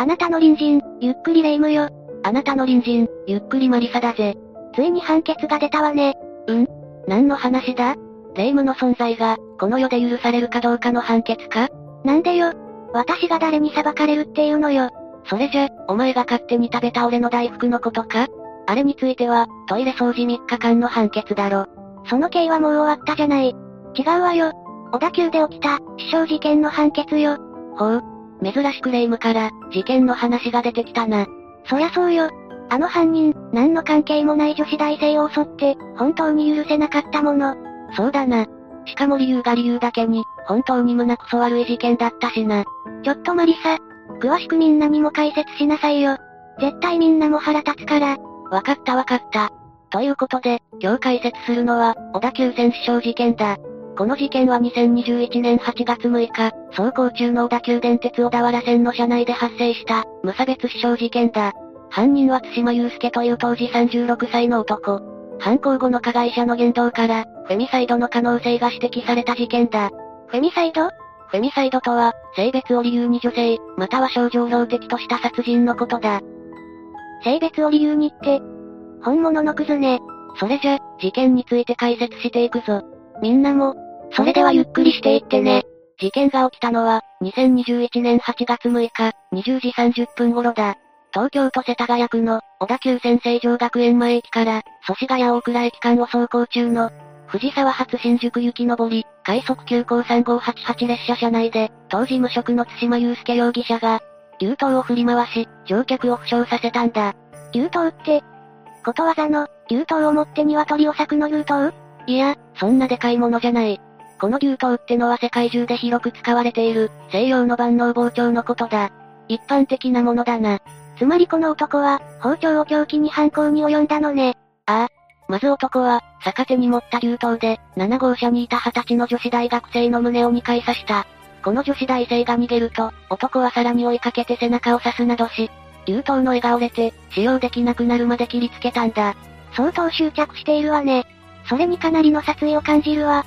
あなたの隣人、ゆっくりレ夢ムよ。あなたの隣人、ゆっくりマリサだぜ。ついに判決が出たわね。うん？何の話だ？霊夢の存在が、この世で許されるかどうかの判決か？なんでよ？私が誰に裁かれるっていうのよ。それじゃ、お前が勝手に食べた俺の大福のことか？あれについては、トイレ掃除3日間の判決だろ。その刑はもう終わったじゃない。違うわよ。小田急で起きた、死傷事件の判決よ。ほう。珍しく霊夢から、事件の話が出てきたな。そりゃそうよ。あの犯人、何の関係もない女子大生を襲って、本当に許せなかったもの。そうだな。しかも理由が理由だけに、本当に胸くそ悪い事件だったしな。ちょっとマリサ。詳しくみんなにも解説しなさいよ。絶対みんなも腹立つから。わかったわかった。ということで、今日解説するのは、小田急線死傷事件だ。この事件は2021年8月6日、走行中の小田急電鉄小田原線の車内で発生した、無差別死傷事件だ。犯人は津島祐介という当時36歳の男。犯行後の加害者の言動から、フェミサイドの可能性が指摘された事件だ。フェミサイド？フェミサイドとは、性別を理由に女性、または症状標的とした殺人のことだ。性別を理由にって、本物のクズね。それじゃ、事件について解説していくぞ。みんなも、それではゆっくりしていってね。事件が起きたのは、2021年8月6日、20時30分頃だ。東京都世田谷区の、小田急線成城学園前駅から、祖師ヶ谷大倉駅間を走行中の、藤沢発新宿行き上り、快速急行3588列車車内で、当時無職の津島祐介容疑者が、竜刀を振り回し、乗客を負傷させたんだ。竜刀って、ことわざの、竜刀を持って鶏を裂くの竜刀？いや、そんなでかいものじゃない。この竜刀ってのは世界中で広く使われている、西洋の万能包丁のことだ。一般的なものだな。つまりこの男は、包丁を凶器に犯行に及んだのね。ああ。まず男は、逆手に持った竜刀で、7号車にいた20歳の女子大学生の胸を2回刺した。この女子大生が逃げると、男はさらに追いかけて背中を刺すなどし、竜刀の柄が折れて、使用できなくなるまで切りつけたんだ。相当執着しているわね。それにかなりの殺意を感じるわ。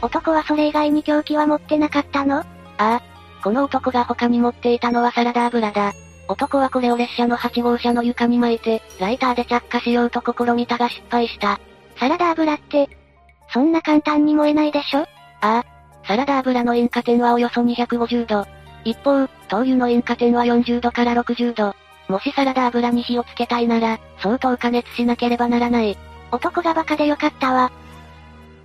男はそれ以外に凶器は持ってなかったの？ああ。この男が他に持っていたのはサラダ油だ。男はこれを列車の8号車の床に巻いて、ライターで着火しようと試みたが失敗した。サラダ油って、そんな簡単に燃えないでしょ？ああ。サラダ油の引火点はおよそ250度。一方、灯油の引火点は40度から60度。もしサラダ油に火をつけたいなら、相当加熱しなければならない。男がバカでよかったわ。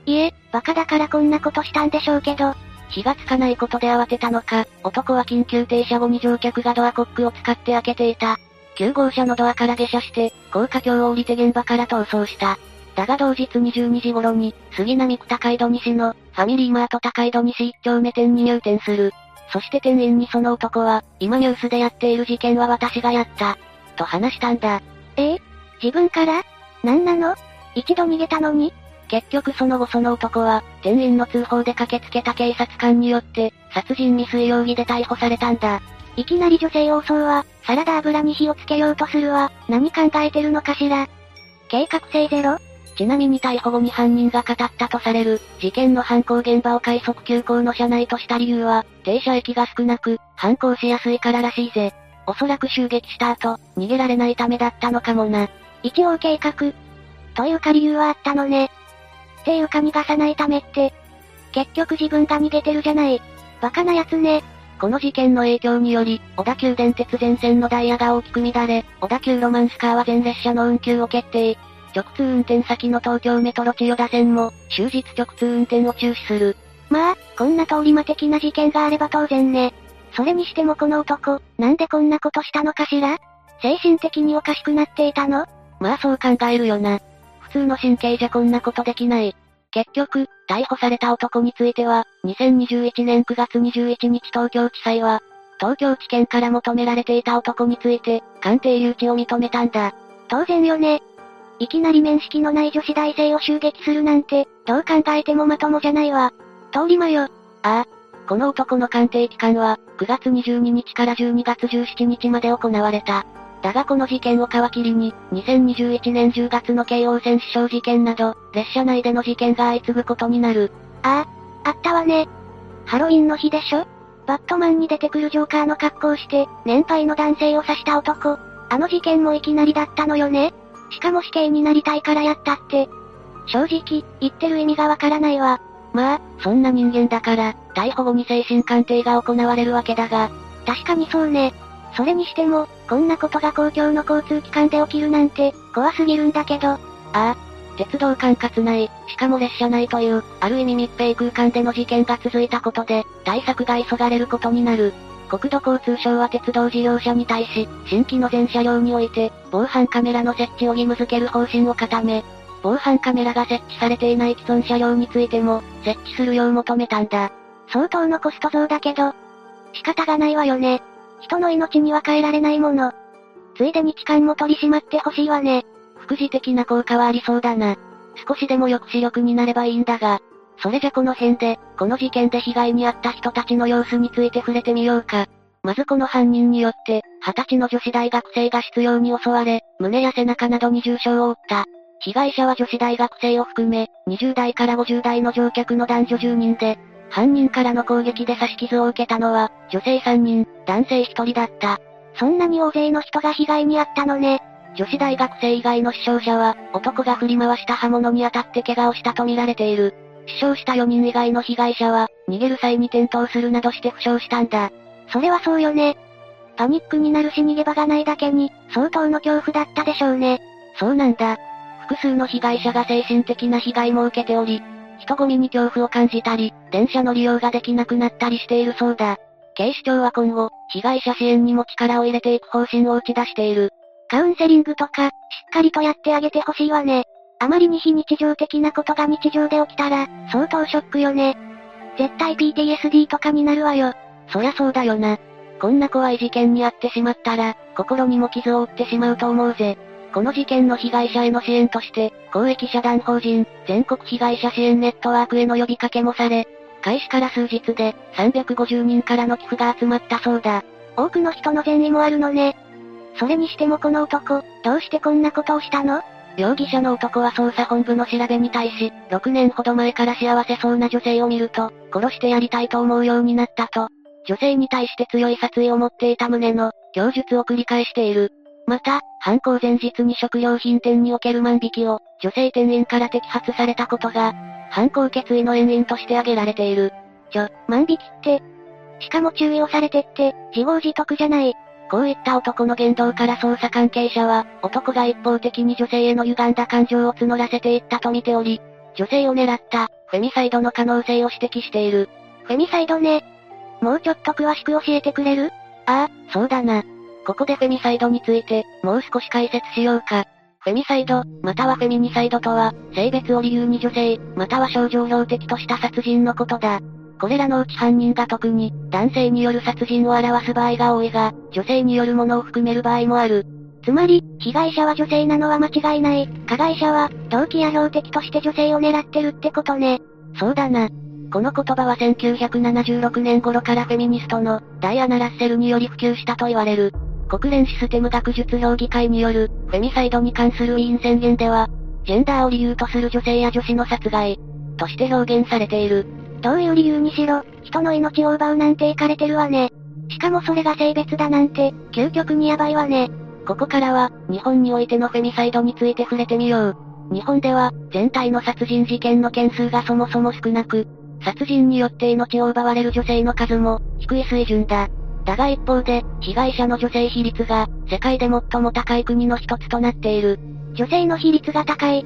いえ、バカだからこんなことしたんでしょうけど、火がつかないことで慌てたのか、男は緊急停車後に乗客がドアコックを使って開けていた。9号車のドアから下車して、高架橋を降りて現場から逃走した。だが同日22時頃に、杉並区高井戸西の、ファミリーマート高井戸西一丁目店に入店する。そして店員にその男は、今ニュースでやっている事件は私がやった。と話したんだ。ええ自分から？なんなの？一度逃げたのに？結局その後その男は、店員の通報で駆けつけた警察官によって、殺人未遂容疑で逮捕されたんだ。いきなり女性を襲うわ、サラダ油に火をつけようとするわ、何考えてるのかしら計画性ゼロ？ちなみに逮捕後に犯人が語ったとされる、事件の犯行現場を快速急行の車内とした理由は、停車駅が少なく、犯行しやすいかららしいぜ。おそらく襲撃した後、逃げられないためだったのかもな。一応計画。というか理由はあったのね。っていうか逃がさないためって。結局自分が逃げてるじゃない。バカなやつね。この事件の影響により、小田急電鉄全線のダイヤが大きく乱れ、小田急ロマンスカーは全列車の運休を決定。直通運転先の東京メトロ千代田線も、終日直通運転を中止する。まあ、こんな通り魔的な事件があれば当然ね。それにしてもこの男、なんでこんなことしたのかしら？精神的におかしくなっていたの？まあそう考えるよな。普通の神経じゃこんなことできない。結局、逮捕された男については、2021年9月21日東京地裁は、東京地検から求められていた男について、鑑定留置を認めたんだ。当然よね。いきなり面識のない女子大生を襲撃するなんて、どう考えてもまともじゃないわ。通り魔よ。ああ。この男の鑑定期間は、9月22日から12月17日まで行われた。だがこの事件を皮切りに、2021年10月の京王線死傷事件など、列車内での事件が相次ぐことになる。ああ、あったわね。ハロウィンの日でしょ？バットマンに出てくるジョーカーの格好をして、年配の男性を刺した男。あの事件もいきなりだったのよね。しかも死刑になりたいからやったって。正直、言ってる意味がわからないわ。まあ、そんな人間だから、逮捕後に精神鑑定が行われるわけだが。確かにそうね。それにしても、こんなことが公共の交通機関で起きるなんて、怖すぎるんだけど。ああ。鉄道管轄内、しかも列車内という、ある意味密閉空間での事件が続いたことで、対策が急がれることになる。国土交通省は鉄道事業者に対し、新規の全車両において、防犯カメラの設置を義務付ける方針を固め、防犯カメラが設置されていない既存車両についても、設置するよう求めたんだ。相当のコスト増だけど、仕方がないわよね。人の命には変えられないもの。ついでに痴漢も取り締まってほしいわね。副次的な効果はありそうだな。少しでも抑止力になればいいんだが。それじゃこの辺で、この事件で被害に遭った人たちの様子について触れてみようか。まずこの犯人によって、二十歳の女子大学生が執拗に襲われ、胸や背中などに重傷を負った。被害者は女子大学生を含め、20代から50代の乗客の男女10人で、犯人からの攻撃で刺し傷を受けたのは、女性3人、男性1人だった。そんなに大勢の人が被害に遭ったのね。女子大学生以外の死傷者は、男が振り回した刃物に当たって怪我をしたとみられている。死傷した4人以外の被害者は、逃げる際に転倒するなどして負傷したんだ。それはそうよね。パニックになるし逃げ場がないだけに、相当の恐怖だったでしょうね。そうなんだ。複数の被害者が精神的な被害も受けており、人混みに恐怖を感じたり、電車の利用ができなくなったりしているそうだ。警視庁は今後、被害者支援にも力を入れていく方針を打ち出している。カウンセリングとか、しっかりとやってあげてほしいわね。あまりに非日常的なことが日常で起きたら、相当ショックよね。絶対 PTSD とかになるわよ。そりゃそうだよな。こんな怖い事件に遭ってしまったら、心にも傷を負ってしまうと思うぜ。この事件の被害者への支援として、公益社団法人、全国被害者支援ネットワークへの呼びかけもされ、開始から数日で、350人からの寄付が集まったそうだ。多くの人の善意もあるのね。それにしてもこの男、どうしてこんなことをしたの？容疑者の男は捜査本部の調べに対し、6年ほど前から幸せそうな女性を見ると、殺してやりたいと思うようになったと、女性に対して強い殺意を持っていた旨の、供述を繰り返している。また、犯行前日に食料品店における万引きを、女性店員から摘発されたことが、犯行決意の遠因として挙げられている。ちょ、万引きって、しかも注意をされてって、自業自得じゃない。こういった男の言動から捜査関係者は、男が一方的に女性への歪んだ感情を募らせていったと見ており、女性を狙った、フェミサイドの可能性を指摘している。フェミサイドね。もうちょっと詳しく教えてくれる？ああ、そうだな。ここでフェミサイドについて、もう少し解説しようか。フェミサイド、またはフェミニサイドとは、性別を理由に女性、または症状標的とした殺人のことだ。これらのうち犯人が特に、男性による殺人を表す場合が多いが、女性によるものを含める場合もある。つまり、被害者は女性なのは間違いない。加害者は、動機や標的として女性を狙ってるってことね。そうだな。この言葉は1976年頃からフェミニストの、ダイアナ・ラッセルにより普及したと言われる。国連システム学術評議会による、フェミサイドに関する委員宣言では、ジェンダーを理由とする女性や女子の殺害、として表現されている。どういう理由にしろ、人の命を奪うなんていかれてるわね。しかもそれが性別だなんて、究極にヤバいわね。ここからは、日本においてのフェミサイドについて触れてみよう。日本では、全体の殺人事件の件数がそもそも少なく、殺人によって命を奪われる女性の数も、低い水準だ。だが一方で、被害者の女性比率が、世界で最も高い国の一つとなっている。女性の比率が高い。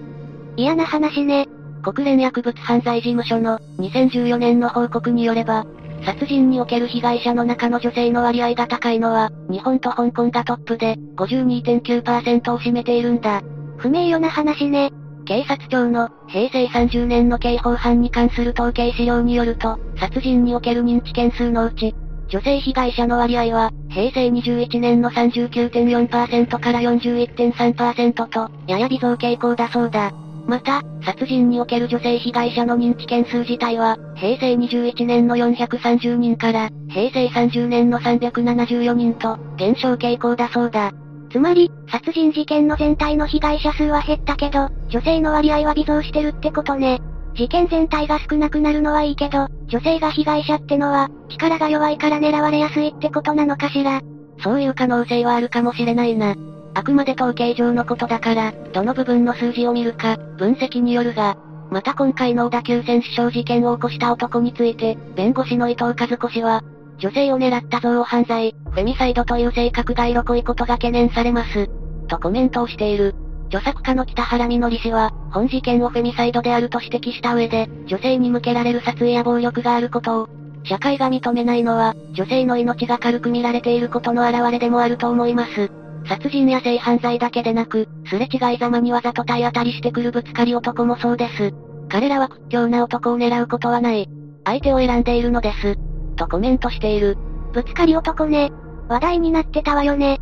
嫌な話ね。国連薬物犯罪事務所の2014年の報告によれば、殺人における被害者の中の女性の割合が高いのは、日本と香港がトップで、52.9%を占めているんだ。不名誉な話ね。警察庁の平成30年の刑法犯に関する統計資料によると、殺人における認知件数のうち、女性被害者の割合は、平成21年の39.4%から41.3%と、やや微増傾向だそうだ。また、殺人における女性被害者の認知件数自体は、平成21年の430人から、平成30年の374人と、減少傾向だそうだ。つまり、殺人事件の全体の被害者数は減ったけど、女性の割合は微増してるってことね。事件全体が少なくなるのはいいけど、女性が被害者ってのは、力が弱いから狙われやすいってことなのかしら。そういう可能性はあるかもしれないな。あくまで統計上のことだから、どの部分の数字を見るか、分析によるが、また今回の小田急線死傷事件を起こした男について、弁護士の伊藤和子氏は、女性を狙った憎悪犯罪、フェミサイドという性格が色濃いことが懸念されます。とコメントをしている。著作家の北原みのり氏は、本事件をフェミサイドであると指摘した上で、女性に向けられる殺意や暴力があることを、社会が認めないのは、女性の命が軽く見られていることの表れでもあると思います。殺人や性犯罪だけでなく、すれ違いざまにわざと体当たりしてくるぶつかり男もそうです。彼らは屈強な男を狙うことはない。相手を選んでいるのです。とコメントしている。ぶつかり男ね。話題になってたわよね。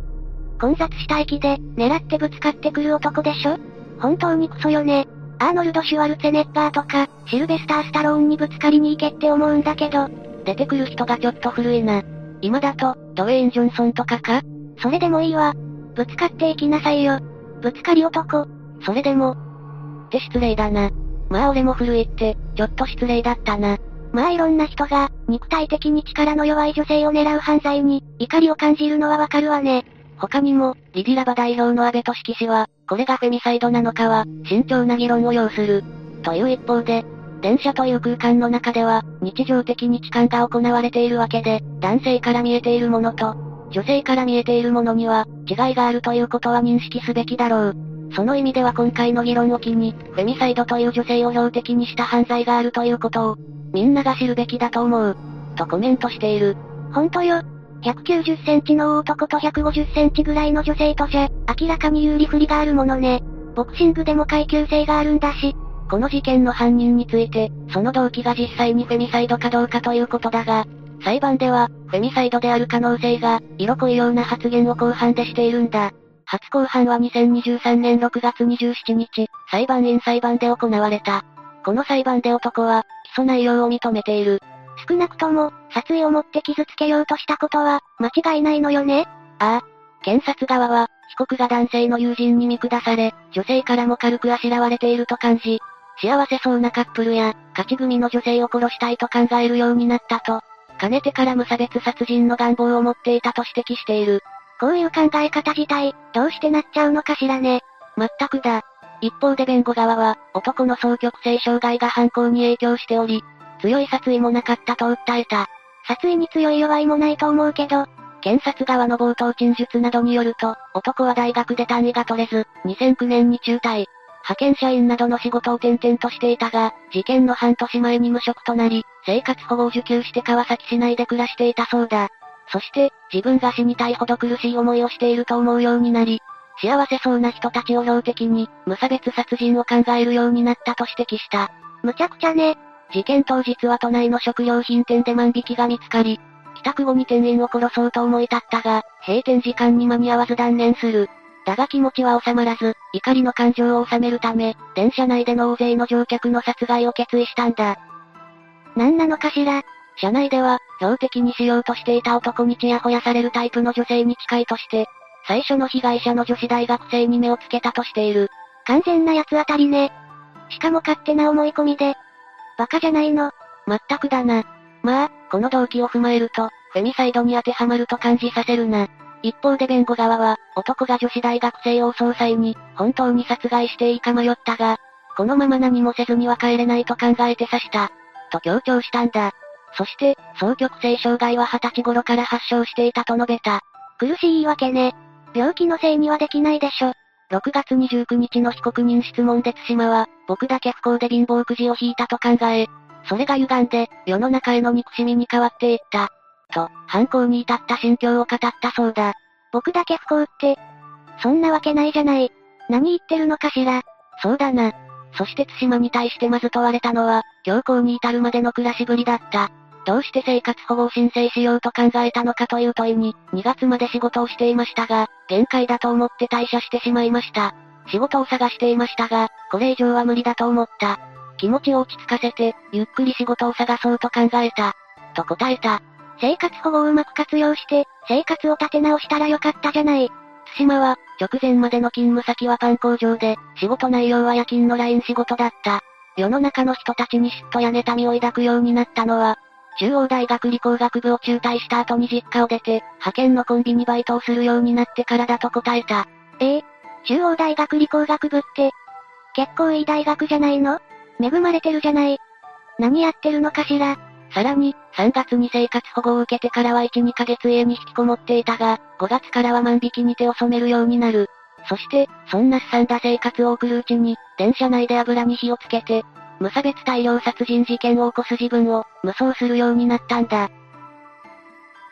混雑した駅で、狙ってぶつかってくる男でしょ？本当にクソよね。アーノルド・シュワルツェネッガーとか、シルベスター・スタローンにぶつかりに行けって思うんだけど、出てくる人がちょっと古いな。今だと、ドウェイン・ジョンソンとかか？それでもいいわ。ぶつかっていきなさいよ。ぶつかり男。それでも。って失礼だな。まあ俺も古いって、ちょっと失礼だったな。まあいろんな人が、肉体的に力の弱い女性を狙う犯罪に、怒りを感じるのはわかるわね。他にも、リディラバ代表の安倍俊樹氏は、これがフェミサイドなのかは、慎重な議論を要する。という一方で、電車という空間の中では、日常的に痴漢が行われているわけで、男性から見えているものと、女性から見えているものには、違いがあるということは認識すべきだろう。その意味では今回の議論を機に、フェミサイドという女性を標的にした犯罪があるということを、みんなが知るべきだと思う。とコメントしている。ほんとよ。190センチの男と150センチぐらいの女性とじゃ、明らかに有利不利があるものね。ボクシングでも階級性があるんだし。この事件の犯人について、その動機が実際にフェミサイドかどうかということだが、裁判では、フェミサイドである可能性が、色濃いような発言を公判でしているんだ。初公判は2023年6月27日、裁判員裁判で行われた。この裁判で男は、起訴内容を認めている。少なくとも、殺意を持って傷つけようとしたことは、間違いないのよね？ああ。検察側は、被告が男性の友人に見下され、女性からも軽くあしらわれていると感じ、幸せそうなカップルや、勝ち組の女性を殺したいと考えるようになったと、かねてから無差別殺人の願望を持っていたと指摘している。こういう考え方自体、どうしてなっちゃうのかしらね？まったくだ。一方で弁護側は、男の双極性障害が犯行に影響しており、強い殺意もなかったと訴えた。殺意に強い弱いもないと思うけど、検察側の冒頭陳述などによると、男は大学で単位が取れず、2009年に中退。派遣社員などの仕事を転々としていたが、事件の半年前に無職となり、生活保護を受給して川崎市内で暮らしていたそうだ。そして、自分が死にたいほど苦しい思いをしていると思うようになり、幸せそうな人たちを標的に、無差別殺人を考えるようになったと指摘した。むちゃくちゃね。事件当日は都内の食料品店で万引きが見つかり、帰宅後に店員を殺そうと思い立ったが、閉店時間に間に合わず断念する。だが気持ちは収まらず、怒りの感情を収めるため、電車内での大勢の乗客の殺害を決意したんだ。何なのかしら？車内では、標的にしようとしていた男にちやほやされるタイプの女性に近いとして、最初の被害者の女子大学生に目をつけたとしている。完全な八つ当たりね。しかも勝手な思い込みで。バカじゃないの。まったくだな。まあ、この動機を踏まえると、フェミサイドに当てはまると感じさせるな。一方で弁護側は、男が女子大学生を襲う際に、本当に殺害していいか迷ったが、このまま何もせずには帰れないと考えて刺した。と強調したんだ。そして、双極性障害は二十歳頃から発症していたと述べた。苦しい言い訳ね。病気のせいにはできないでしょ。6月29日の被告人質問で対馬は、僕だけ不幸で貧乏くじを引いたと考え、それが歪んで、世の中への憎しみに変わっていった。と、犯行に至った心境を語ったそうだ。僕だけ不幸って、そんなわけないじゃない。何言ってるのかしら。そうだな。そして対馬に対してまず問われたのは、強行に至るまでの暮らしぶりだった。どうして生活保護を申請しようと考えたのかという問いに、2月まで仕事をしていましたが、限界だと思って退社してしまいました。仕事を探していましたが、これ以上は無理だと思った。気持ちを落ち着かせて、ゆっくり仕事を探そうと考えた。と答えた。生活保護をうまく活用して、生活を立て直したらよかったじゃない。津島は、直前までの勤務先はパン工場で、仕事内容は夜勤のライン仕事だった。世の中の人たちに嫉妬や妬みを抱くようになったのは、中央大学理工学部を中退した後に実家を出て、派遣のコンビニバイトをするようになってからだと答えた。ええ中央大学理工学部って、結構いい大学じゃないの？恵まれてるじゃない。何やってるのかしら？さらに、3月に生活保護を受けてからは1、2ヶ月家に引きこもっていたが、5月からは万引きに手を染めるようになる。そして、そんなすさんだ生活を送るうちに、電車内で油に火をつけて、無差別大量殺人事件を起こす自分を、無双するようになったんだ。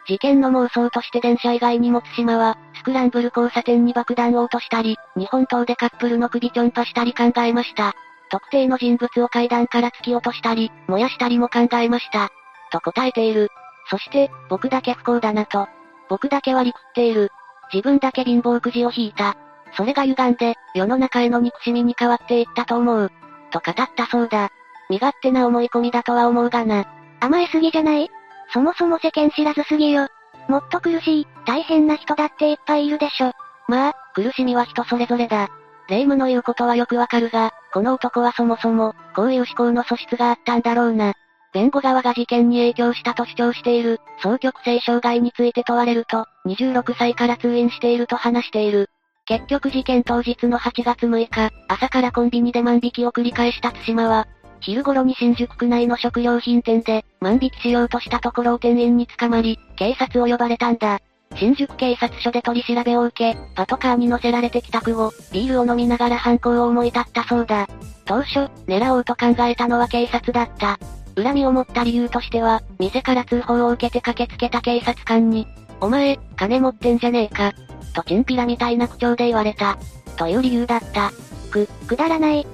事件の妄想として電車以外にも津島は、スクランブル交差点に爆弾を落としたり、日本刀でカップルの首ちょんぱしたり考えました。特定の人物を階段から突き落としたり、燃やしたりも考えました。と答えている。そして、僕だけ不幸だなと。僕だけ割り食っている。自分だけ貧乏くじを引いた。それが歪んで、世の中への憎しみに変わっていったと思う。と語ったそうだ。身勝手な思い込みだとは思うがな。甘えすぎじゃない？そもそも世間知らずすぎよ。もっと苦しい、大変な人だっていっぱいいるでしょ。まあ、苦しみは人それぞれだ。霊夢の言うことはよくわかるが、この男はそもそも、こういう思考の素質があったんだろうな。弁護側が事件に影響したと主張している、双極性障害について問われると、26歳から通院していると話している。結局事件当日の8月6日、朝からコンビニで万引きを繰り返した津島は、昼頃に新宿区内の食料品店で、万引きしようとしたところを店員に捕まり、警察を呼ばれたんだ。新宿警察署で取り調べを受け、パトカーに乗せられて帰宅後、ビールを飲みながら犯行を思い立ったそうだ。当初、狙おうと考えたのは警察だった。恨みを持った理由としては、店から通報を受けて駆けつけた警察官に、お前、金持ってんじゃねえか、とチンピラみたいな口調で言われた。という理由だった。く、くだらない。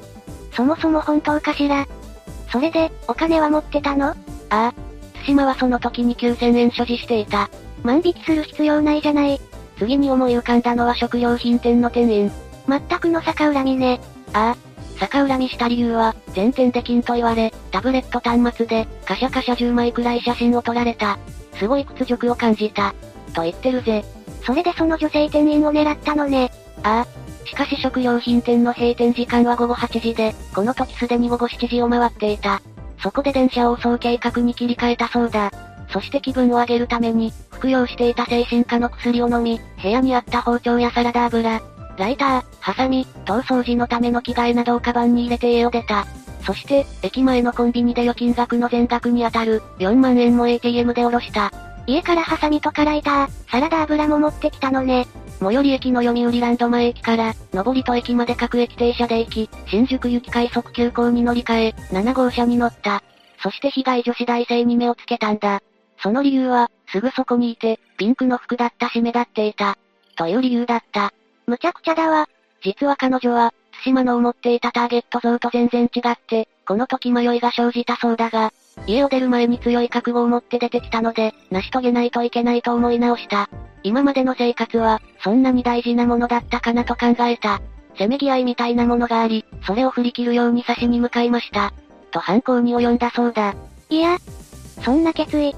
そもそも本当かしら。それで、お金は持ってたの？ああ。対馬はその時に9000円所持していた。万引きする必要ないじゃない。次に思い浮かんだのは食料品店の店員。全くの逆恨みね。ああ。逆恨みした理由は、全店で金と言われ、タブレット端末で、カシャカシャ10枚くらい写真を撮られた。すごい屈辱を感じた。と言ってるぜ。それでその女性店員を狙ったのね。ああ。しかし食料品店の閉店時間は午後8時で、この時すでに午後7時を回っていた。そこで電車を襲う計画に切り替えたそうだ。そして気分を上げるために、服用していた精神科の薬を飲み、部屋にあった包丁やサラダ油、ライター、ハサミ、逃走時のための着替えなどをカバンに入れて家を出た。そして、駅前のコンビニで預金額の全額に当たる、4万円も ATM で下ろした。家からハサミとかライター、サラダ油も持ってきたのね。最寄り駅の読売ランド前駅から、上りと駅まで各駅停車で行き、新宿行き快速急行に乗り換え、7号車に乗った。そして被害女子大生に目をつけたんだ。その理由は、すぐそこにいて、ピンクの服だったし目立っていた。という理由だった。むちゃくちゃだわ。実は彼女は、対馬の思っていたターゲット像と全然違って、この時迷いが生じたそうだが、家を出る前に強い覚悟を持って出てきたので、成し遂げないといけないと思い直した。今までの生活は、そんなに大事なものだったかなと考えた。せめぎ合いみたいなものがあり、それを振り切るように差しに向かいました。と犯行に及んだそうだ。いや、そんな決意、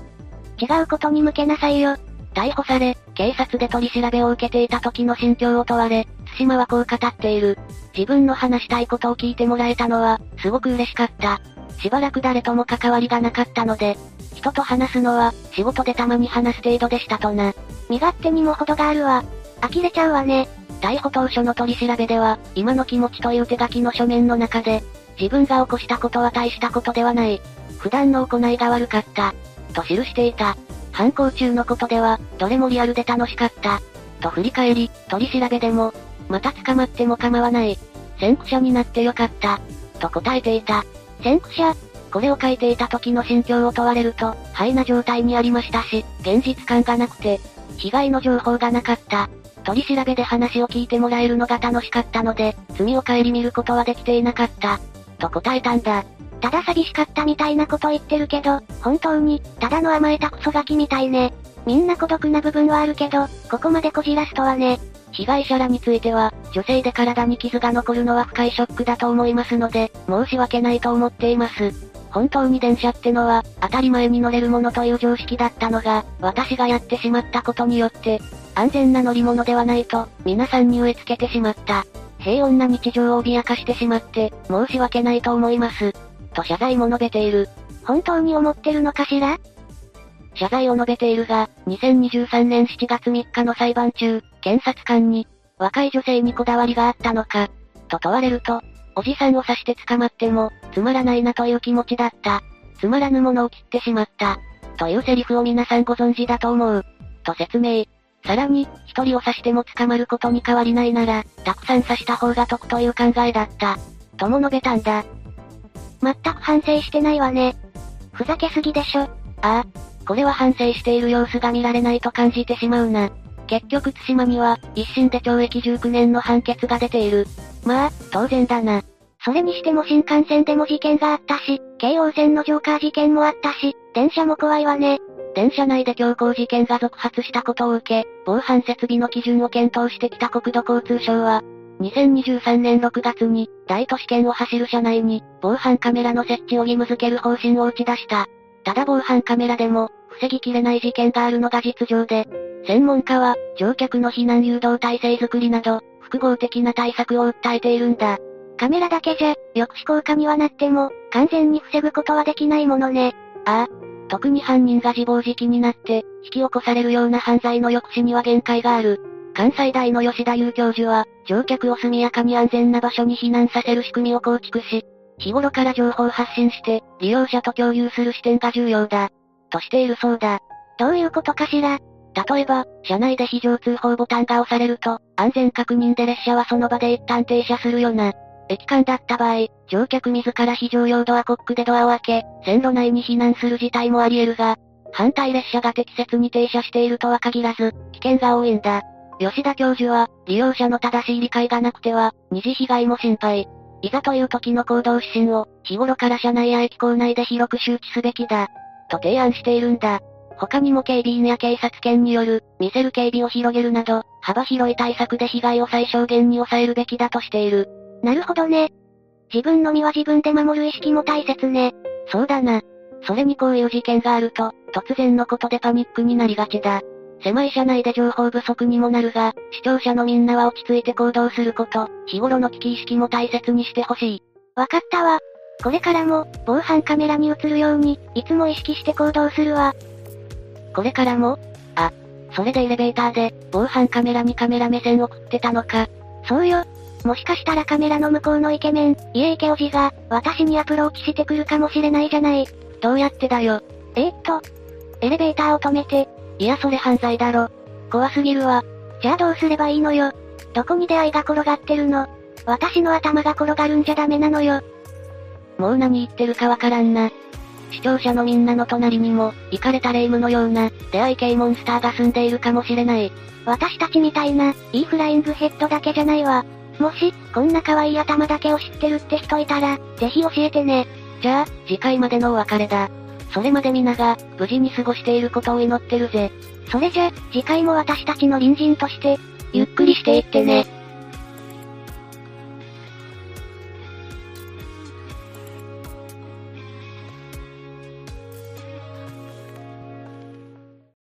違うことに向けなさいよ。逮捕され、警察で取り調べを受けていた時の心境を問われ、対馬はこう語っている。自分の話したいことを聞いてもらえたのは、すごく嬉しかった。しばらく誰とも関わりがなかったので、人と話すのは、仕事でたまに話す程度でしたとな。身勝手にも程があるわ。呆れちゃうわね。逮捕当初の取り調べでは、今の気持ちという手書きの書面の中で、自分が起こしたことは大したことではない。普段の行いが悪かった。と記していた。犯行中のことでは、どれもリアルで楽しかった。と振り返り、取り調べでも、また捕まっても構わない。先駆者になってよかった。と答えていた。先駆者これを書いていた時の心境を問われると、イな状態にありましたし、現実感がなくて、被害の情報がなかった。取り調べで話を聞いてもらえるのが楽しかったので、罪を顧みることはできていなかった。と答えたんだ。ただ寂しかったみたいなこと言ってるけど、本当に、ただの甘えたクソガキみたいね。みんな孤独な部分はあるけど、ここまでこじらすとはね。被害者らについては、女性で体に傷が残るのは深いショックだと思いますので、申し訳ないと思っています。本当に電車ってのは、当たり前に乗れるものという常識だったのが、私がやってしまったことによって、安全な乗り物ではないと、皆さんに植え付けてしまった。平穏な日常を脅かしてしまって、申し訳ないと思います。と謝罪も述べている。本当に思ってるのかしら？謝罪を述べているが、2023年7月3日の裁判中、検察官に、若い女性にこだわりがあったのか、と問われると、おじさんを刺して捕まっても、つまらないなという気持ちだった。つまらぬものを切ってしまった。というセリフを皆さんご存知だと思う。と説明。さらに、一人を刺しても捕まることに変わりないなら、たくさん刺した方が得という考えだった。とも述べたんだ。全く反省してないわね。ふざけすぎでしょ。ああ。これは反省している様子が見られないと感じてしまうな。結局対馬には、一審で懲役19年の判決が出ている。まあ、当然だな。それにしても新幹線でも事件があったし、京王線のジョーカー事件もあったし、電車も怖いわね。電車内で強行事件が続発したことを受け、防犯設備の基準を検討してきた国土交通省は、2023年6月に、大都市圏を走る車内に、防犯カメラの設置を義務付ける方針を打ち出した。ただ防犯カメラでも、防ぎきれない事件があるのが実情で、専門家は、乗客の避難誘導体制づくりなど、複合的な対策を訴えているんだ。カメラだけじゃ、抑止効果にはなっても、完全に防ぐことはできないものね。ああ。特に犯人が自暴自棄になって、引き起こされるような犯罪の抑止には限界がある。関西大の吉田優教授は、乗客を速やかに安全な場所に避難させる仕組みを構築し、日頃から情報発信して、利用者と共有する視点が重要だ。としているそうだ。どういうことかしら？例えば、車内で非常通報ボタンが押されると、安全確認で列車はその場で一旦停車するよな。駅間だった場合、乗客自ら非常用ドアコックでドアを開け、線路内に避難する事態もあり得るが、反対列車が適切に停車しているとは限らず、危険が多いんだ。吉田教授は、利用者の正しい理解がなくては、二次被害も心配。いざという時の行動指針を、日頃から車内や駅構内で広く周知すべきだ。と提案しているんだ。他にも警備員や警察犬による、見せる警備を広げるなど、幅広い対策で被害を最小限に抑えるべきだとしている。なるほどね。自分の身は自分で守る意識も大切ね。そうだな。それにこういう事件があると、突然のことでパニックになりがちだ。狭い車内で情報不足にもなるが、視聴者のみんなは落ち着いて行動すること、日頃の危機意識も大切にしてほしい。わかったわ。これからも、防犯カメラに映るように、いつも意識して行動するわ。これからもあ、それでエレベーターで、防犯カメラにカメラ目線送ってたのか。そうよ。もしかしたらカメラの向こうのイケメン、家池おじが、私にアプローチしてくるかもしれないじゃない。どうやってだよ。えー、っと、エレベーターを止めて。いやそれ犯罪だろ。怖すぎるわ。じゃあどうすればいいのよ。どこに出会いが転がってるの？私の頭が転がるんじゃダメなのよ。もう何言ってるかわからんな。視聴者のみんなの隣にも、イカれた霊夢のような、出会い系モンスターが住んでいるかもしれない。私たちみたいな、いいフライングヘッドだけじゃないわ。もし、こんな可愛い頭だけを知ってるって人いたら、ぜひ教えてね。じゃあ、次回までのお別れだ。それまで皆が、無事に過ごしていることを祈ってるぜ。それじゃ、次回も私たちの隣人として、ゆっくりしていってね。